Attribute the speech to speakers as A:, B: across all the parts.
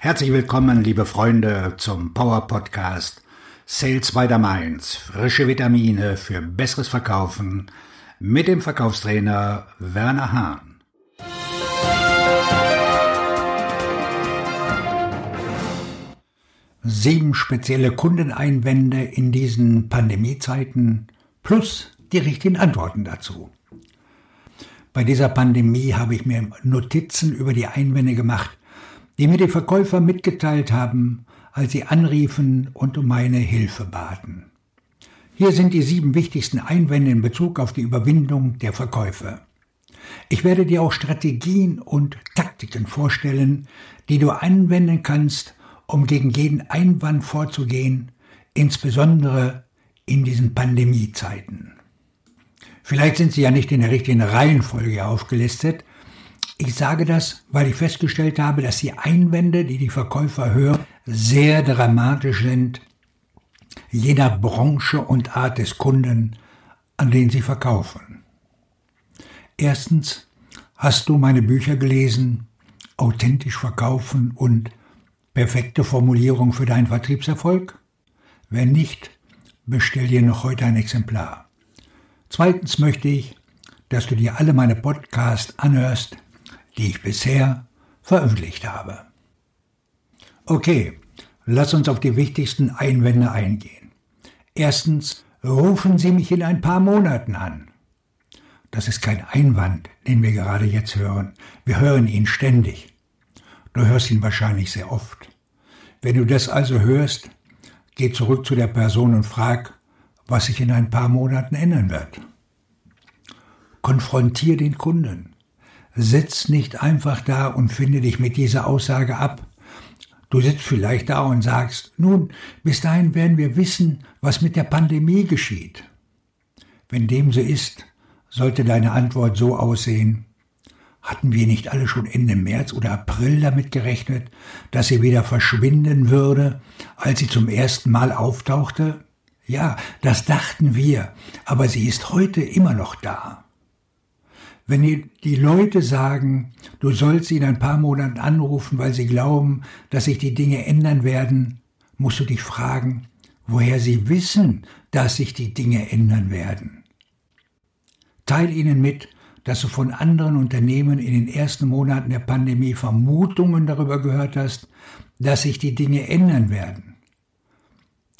A: Herzlich willkommen, liebe Freunde, zum Power Podcast Sales by the Mainz. Frische Vitamine für besseres Verkaufen mit dem Verkaufstrainer Werner Hahn. Sieben spezielle Kundeneinwände in diesen Pandemiezeiten plus die richtigen Antworten dazu. Bei dieser Pandemie habe ich mir Notizen über die Einwände gemacht, die mir die Verkäufer mitgeteilt haben, als sie anriefen und um meine Hilfe baten. Hier sind die sieben wichtigsten Einwände in Bezug auf die Überwindung der Verkäufe. Ich werde dir auch Strategien und Taktiken vorstellen, die du anwenden kannst, um gegen jeden Einwand vorzugehen, insbesondere in diesen Pandemiezeiten. Vielleicht sind sie ja nicht in der richtigen Reihenfolge aufgelistet, ich sage das, weil ich festgestellt habe, dass die Einwände, die die Verkäufer hören, sehr dramatisch sind, je nach Branche und Art des Kunden, an den sie verkaufen. Erstens, hast du meine Bücher gelesen, authentisch verkaufen und perfekte Formulierung für deinen Vertriebserfolg? Wenn nicht, bestell dir noch heute ein Exemplar. Zweitens möchte ich, dass du dir alle meine Podcasts anhörst, die ich bisher veröffentlicht habe. Okay, lass uns auf die wichtigsten Einwände eingehen. Erstens, rufen Sie mich in ein paar Monaten an. Das ist kein Einwand, den wir gerade jetzt hören. Wir hören ihn ständig. Du hörst ihn wahrscheinlich sehr oft. Wenn du das also hörst, geh zurück zu der Person und frag, was sich in ein paar Monaten ändern wird. Konfrontier den Kunden. Sitz nicht einfach da und finde dich mit dieser Aussage ab. Du sitzt vielleicht da und sagst, nun, bis dahin werden wir wissen, was mit der Pandemie geschieht. Wenn dem so ist, sollte deine Antwort so aussehen, hatten wir nicht alle schon Ende März oder April damit gerechnet, dass sie wieder verschwinden würde, als sie zum ersten Mal auftauchte? Ja, das dachten wir, aber sie ist heute immer noch da. Wenn die Leute sagen, du sollst sie in ein paar Monaten anrufen, weil sie glauben, dass sich die Dinge ändern werden, musst du dich fragen, woher sie wissen, dass sich die Dinge ändern werden. Teil ihnen mit, dass du von anderen Unternehmen in den ersten Monaten der Pandemie Vermutungen darüber gehört hast, dass sich die Dinge ändern werden.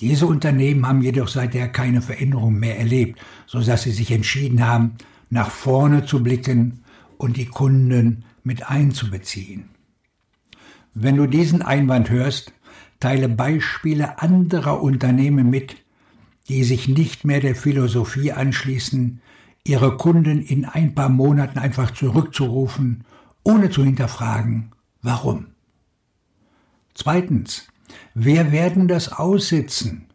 A: Diese Unternehmen haben jedoch seither keine Veränderung mehr erlebt, so dass sie sich entschieden haben, nach vorne zu blicken und die Kunden mit einzubeziehen. Wenn du diesen Einwand hörst, teile Beispiele anderer Unternehmen mit, die sich nicht mehr der Philosophie anschließen, ihre Kunden in ein paar Monaten einfach zurückzurufen, ohne zu hinterfragen, warum. Zweitens, wer werden das aussitzen?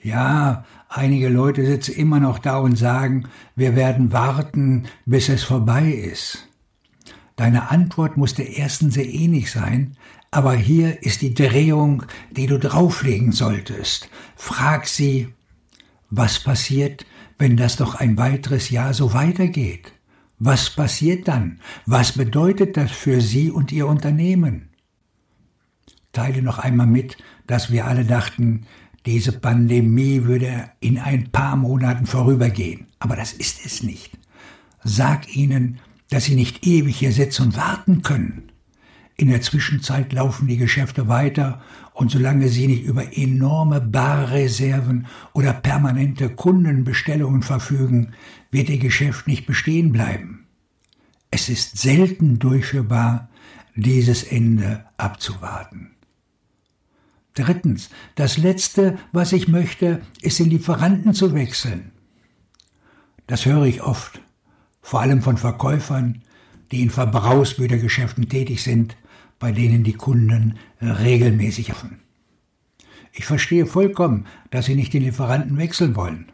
A: Ja, einige Leute sitzen immer noch da und sagen, wir werden warten, bis es vorbei ist. Deine Antwort muss der ersten sehr ähnlich sein, aber hier ist die Drehung, die du drauflegen solltest. Frag sie, was passiert, wenn das doch ein weiteres Jahr so weitergeht? Was passiert dann? Was bedeutet das für Sie und Ihr Unternehmen? Teile noch einmal mit, dass wir alle dachten, diese Pandemie würde in ein paar Monaten vorübergehen. Aber das ist es nicht. Sag ihnen, dass sie nicht ewig hier sitzen und warten können. In der Zwischenzeit laufen die Geschäfte weiter und solange sie nicht über enorme Barreserven oder permanente Kundenbestellungen verfügen, wird ihr Geschäft nicht bestehen bleiben. Es ist selten durchführbar, dieses Ende abzuwarten. Drittens, das Letzte, was ich möchte, ist den Lieferanten zu wechseln. Das höre ich oft, vor allem von Verkäufern, die in Verbrauchsgütergeschäften tätig sind, bei denen die Kunden regelmäßig öffnen. Ich verstehe vollkommen, dass sie nicht den Lieferanten wechseln wollen.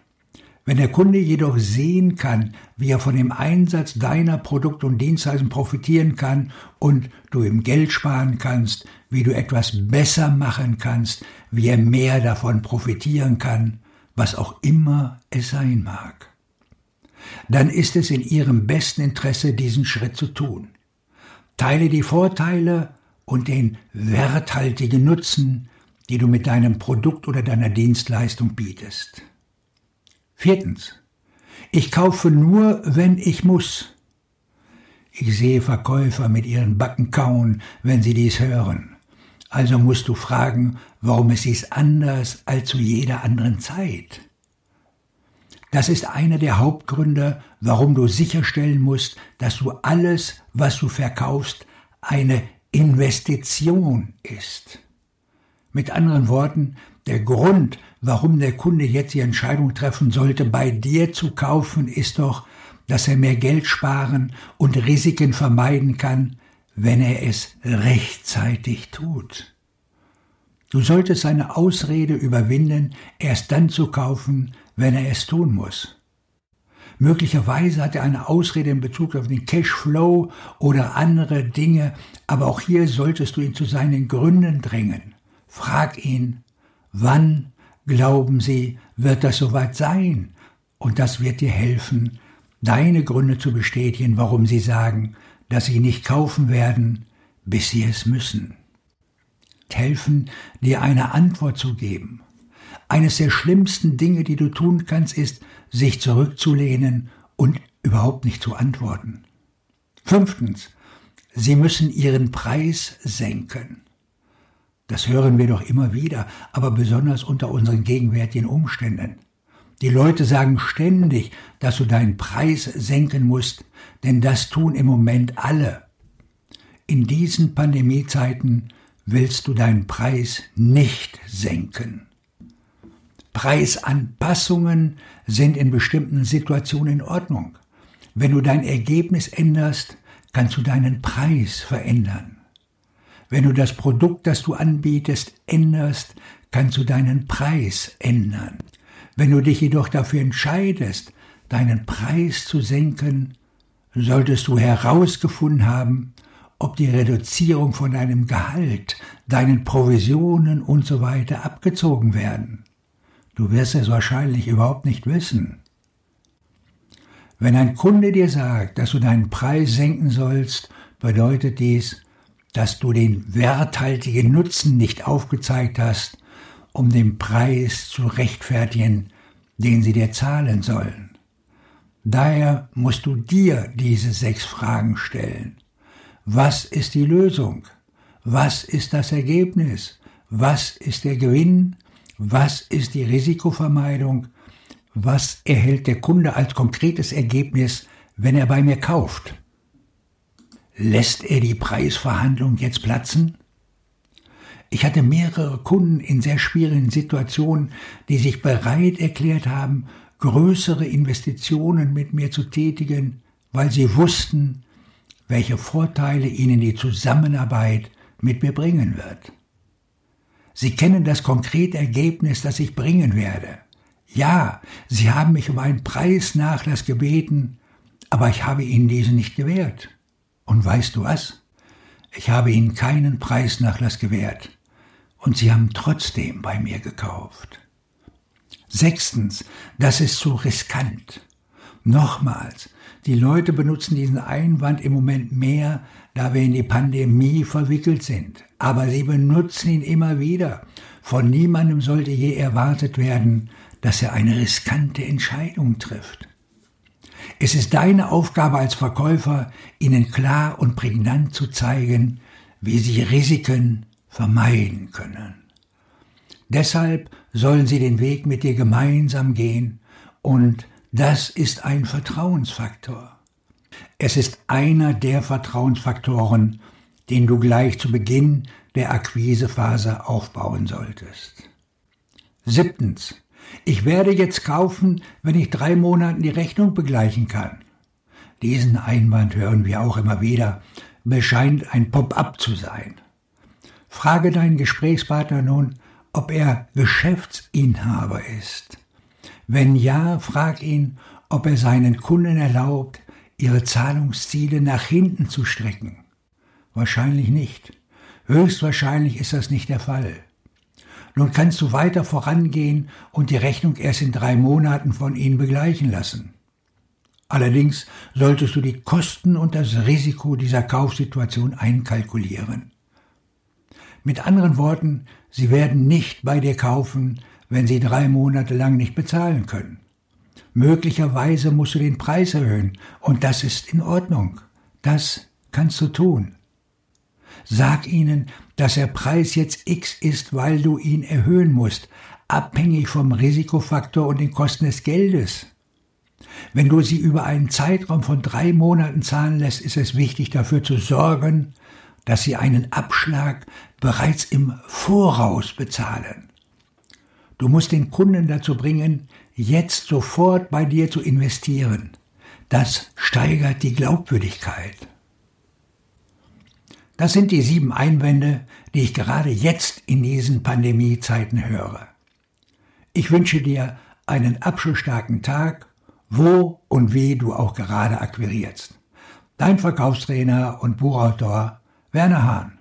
A: Wenn der Kunde jedoch sehen kann, wie er von dem Einsatz deiner Produkte und Dienstleistungen profitieren kann und du ihm Geld sparen kannst, wie du etwas besser machen kannst, wie er mehr davon profitieren kann, was auch immer es sein mag, dann ist es in ihrem besten Interesse, diesen Schritt zu tun. Teile die Vorteile und den werthaltigen Nutzen, die du mit deinem Produkt oder deiner Dienstleistung bietest. Viertens. Ich kaufe nur, wenn ich muss. Ich sehe Verkäufer mit ihren Backen kauen, wenn sie dies hören. Also musst du fragen, warum es ist anders als zu jeder anderen Zeit. Das ist einer der Hauptgründe, warum du sicherstellen musst, dass du alles, was du verkaufst, eine Investition ist. Mit anderen Worten, der Grund, warum der Kunde jetzt die Entscheidung treffen sollte, bei dir zu kaufen, ist doch, dass er mehr Geld sparen und Risiken vermeiden kann, wenn er es rechtzeitig tut. Du solltest seine Ausrede überwinden, erst dann zu kaufen, wenn er es tun muss. Möglicherweise hat er eine Ausrede in Bezug auf den Cashflow oder andere Dinge, aber auch hier solltest du ihn zu seinen Gründen drängen. Frag ihn, wann glauben Sie, wird das soweit sein? Und das wird dir helfen, deine Gründe zu bestätigen, warum Sie sagen, dass Sie nicht kaufen werden, bis Sie es müssen helfen, dir eine Antwort zu geben. Eines der schlimmsten Dinge, die du tun kannst, ist, sich zurückzulehnen und überhaupt nicht zu antworten. Fünftens, sie müssen ihren Preis senken. Das hören wir doch immer wieder, aber besonders unter unseren gegenwärtigen Umständen. Die Leute sagen ständig, dass du deinen Preis senken musst, denn das tun im Moment alle. In diesen Pandemiezeiten willst du deinen Preis nicht senken. Preisanpassungen sind in bestimmten Situationen in Ordnung. Wenn du dein Ergebnis änderst, kannst du deinen Preis verändern. Wenn du das Produkt, das du anbietest, änderst, kannst du deinen Preis ändern. Wenn du dich jedoch dafür entscheidest, deinen Preis zu senken, solltest du herausgefunden haben, ob die Reduzierung von deinem Gehalt, deinen Provisionen und so abgezogen werden. Du wirst es wahrscheinlich überhaupt nicht wissen. Wenn ein Kunde dir sagt, dass du deinen Preis senken sollst, bedeutet dies, dass du den werthaltigen Nutzen nicht aufgezeigt hast, um den Preis zu rechtfertigen, den sie dir zahlen sollen. Daher musst du dir diese sechs Fragen stellen. Was ist die Lösung? Was ist das Ergebnis? Was ist der Gewinn? Was ist die Risikovermeidung? Was erhält der Kunde als konkretes Ergebnis, wenn er bei mir kauft? Lässt er die Preisverhandlung jetzt platzen? Ich hatte mehrere Kunden in sehr schwierigen Situationen, die sich bereit erklärt haben, größere Investitionen mit mir zu tätigen, weil sie wussten, welche Vorteile ihnen die Zusammenarbeit mit mir bringen wird. Sie kennen das konkrete Ergebnis, das ich bringen werde. Ja, Sie haben mich um einen Preisnachlass gebeten, aber ich habe Ihnen diesen nicht gewährt. Und weißt du was? Ich habe Ihnen keinen Preisnachlass gewährt. Und Sie haben trotzdem bei mir gekauft. Sechstens, das ist zu riskant. Nochmals, die Leute benutzen diesen Einwand im Moment mehr, da wir in die Pandemie verwickelt sind. Aber sie benutzen ihn immer wieder. Von niemandem sollte je erwartet werden, dass er eine riskante Entscheidung trifft. Es ist deine Aufgabe als Verkäufer, ihnen klar und prägnant zu zeigen, wie sie Risiken vermeiden können. Deshalb sollen sie den Weg mit dir gemeinsam gehen und das ist ein Vertrauensfaktor. Es ist einer der Vertrauensfaktoren, den du gleich zu Beginn der Akquisephase aufbauen solltest. Siebtens. Ich werde jetzt kaufen, wenn ich drei Monaten die Rechnung begleichen kann. Diesen Einwand hören wir auch immer wieder, bescheint ein Pop-up zu sein. Frage deinen Gesprächspartner nun, ob er Geschäftsinhaber ist. Wenn ja, frag ihn, ob er seinen Kunden erlaubt, ihre Zahlungsziele nach hinten zu strecken. Wahrscheinlich nicht. Höchstwahrscheinlich ist das nicht der Fall. Nun kannst du weiter vorangehen und die Rechnung erst in drei Monaten von ihnen begleichen lassen. Allerdings solltest du die Kosten und das Risiko dieser Kaufsituation einkalkulieren. Mit anderen Worten, sie werden nicht bei dir kaufen, wenn sie drei Monate lang nicht bezahlen können. Möglicherweise musst du den Preis erhöhen und das ist in Ordnung. Das kannst du tun. Sag ihnen, dass der Preis jetzt X ist, weil du ihn erhöhen musst, abhängig vom Risikofaktor und den Kosten des Geldes. Wenn du sie über einen Zeitraum von drei Monaten zahlen lässt, ist es wichtig dafür zu sorgen, dass sie einen Abschlag bereits im Voraus bezahlen. Du musst den Kunden dazu bringen, jetzt sofort bei dir zu investieren. Das steigert die Glaubwürdigkeit. Das sind die sieben Einwände, die ich gerade jetzt in diesen Pandemiezeiten höre. Ich wünsche dir einen abschlussstarken Tag, wo und wie du auch gerade akquirierst. Dein Verkaufstrainer und Buchautor Werner Hahn.